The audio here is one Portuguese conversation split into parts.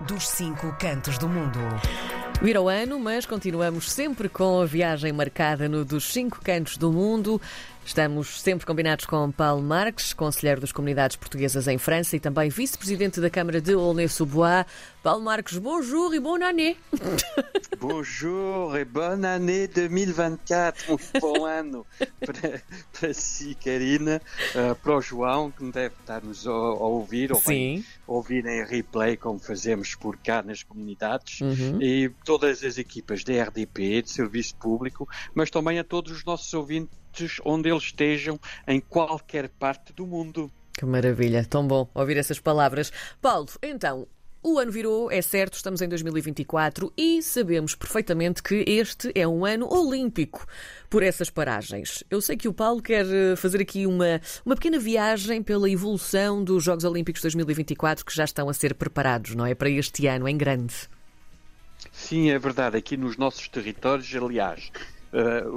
dos cinco cantos do mundo. Vira o ano, mas continuamos sempre com a viagem marcada no dos cinco cantos do mundo. Estamos sempre combinados com Paulo Marques, conselheiro das comunidades portuguesas em França e também vice-presidente da Câmara de Aulnay-sous-Bois. Paulo Marques, bonjour e bonne année. Bonjour e bonne année 2024. Um bom ano para, para si, Karina, uh, para o João, que deve estar-nos a, a, ouvir, ou Sim. ouvir em replay, como fazemos por cá nas comunidades, Uhum. e todas as equipas da RDP, de Serviço Público, mas também a todos os nossos ouvintes, onde eles estejam, em qualquer parte do mundo. Que maravilha, tão bom ouvir essas palavras. Paulo, então, o ano virou, é certo, estamos em 2024 e sabemos perfeitamente que este é um ano olímpico por essas paragens. Eu sei que o Paulo quer eh, fazer aqui uma, uma pequena viagem pela evolução dos Jogos Olímpicos 2024 que já estão a ser preparados, não é? Para este ano em grande. Sim, é verdade. Aqui nos nossos territórios, aliás,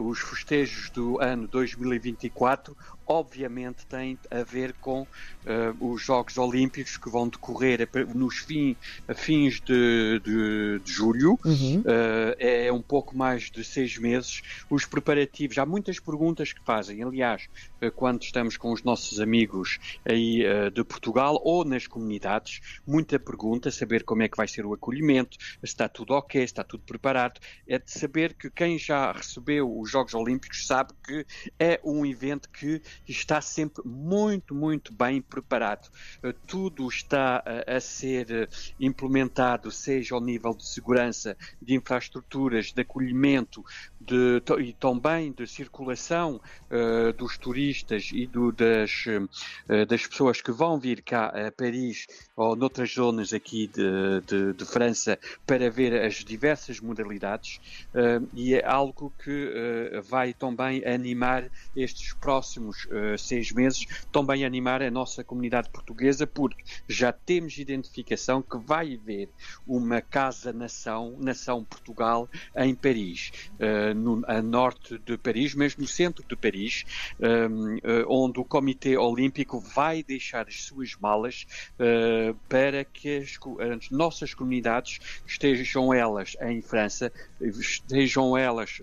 os festejos do ano 2024 obviamente têm a ver com eh, os Jogos Olímpicos que vão decorrer nos fim- fins de, de- de julho. Uhum. Eh, é um pouco mais de seis meses. Os preparativos, há muitas perguntas que fazem. Aliás, eh, quando estamos com os nossos amigos aí de Portugal ou nas comunidades, muita pergunta, saber como é que vai ser o acolhimento, se está tudo ok, se está tudo preparado. É de saber que quem já recebeu os Jogos Olímpicos sabe que é um evento que está sempre muito, muito bem preparado. Eh, Tudo está eh, a ser eh, implementado, seja ao nível de segurança, de infraestruturas, de acolhimento de, e também de circulação eh, dos turistas e do- das, eh, das pessoas que vão vir cá a Paris ou noutras zonas aqui de, de- de França para ver as diversas modalidades eh, e é algo que vai também animar estes próximos eh, seis meses, também animar a nossa comunidade portuguesa, porque já temos identificação que vai haver uma casa-nação, Nação Portugal, em Paris, eh, no, a norte de Paris, mesmo no centro de Paris, eh, eh, onde o Comitê Olímpico vai deixar as suas malas para que as, as nossas comunidades, estejam elas em França, estejam elas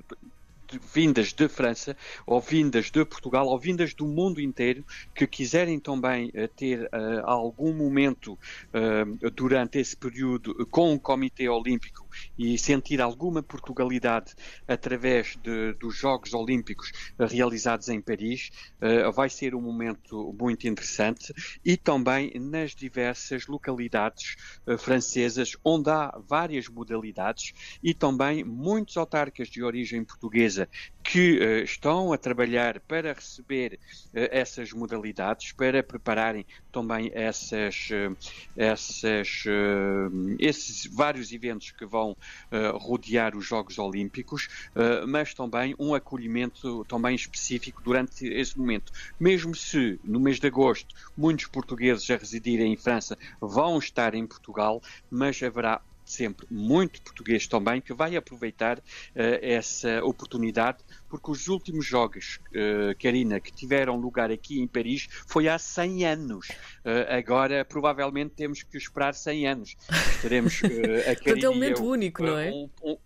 de- vindas de França, ou vindas de Portugal, ou vindas do mundo inteiro, que quiserem também eh, ter eh, algum momento eh, durante esse período com o Comitê Olímpico e sentir alguma Portugalidade através de- dos Jogos Olímpicos realizados em Paris, eh, vai ser um momento muito interessante e também nas diversas localidades eh, francesas, onde há várias modalidades e também muitos autarcas de origem portuguesa que eh, estão a trabalhar para receber eh, essas modalidades, para prepararem também essas, eh, essas, esses vários eventos que vão rodear os Jogos Olímpicos, mas também um acolhimento também específico durante esse momento. Mesmo se no mês de agosto muitos portugueses a residirem em França vão estar em Portugal, mas haverá sempre muito português também que vai aproveitar eh, essa oportunidade porque os últimos jogos, eh, Karina, que tiveram lugar aqui em Paris foi há 100 anos. Eh, agora, provavelmente, temos que esperar 100 anos. Estaremos eh, a Portanto, é Karina um momento único, não é? um- um-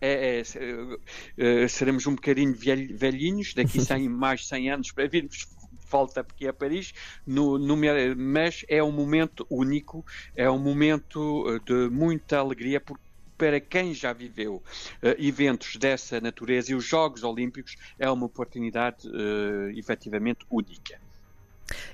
é, é, se- seremos um bocadinho velh- velhinhos, daqui 100, mais de 100 anos para virmos volta aqui a Paris, no, no mas é um momento único, é um momento eh, de muita alegria porque para quem já viveu eh, eventos dessa natureza e os Jogos Olímpicos é uma oportunidade eh, efetivamente única.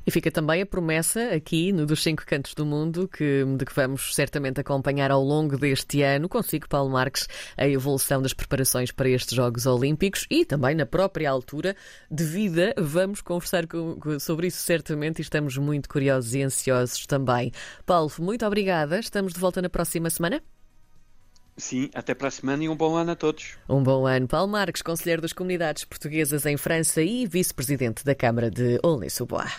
E fica também a promessa aqui no dos cinco cantos do mundo que, de que vamos certamente acompanhar ao longo deste ano, consigo, Paulo Marques, a evolução das preparações para estes Jogos Olímpicos e também na própria altura de vida. Vamos conversar com- sobre isso certamente e estamos muito curiosos e ansiosos também. Paulo, muito obrigada. Estamos de volta na próxima semana. Sim, até para a semana e um bom ano a todos. Um bom ano. Paulo Marques, conselheiro das comunidades portuguesas em França e vice-presidente da Câmara de Aulnay-sous-Bois.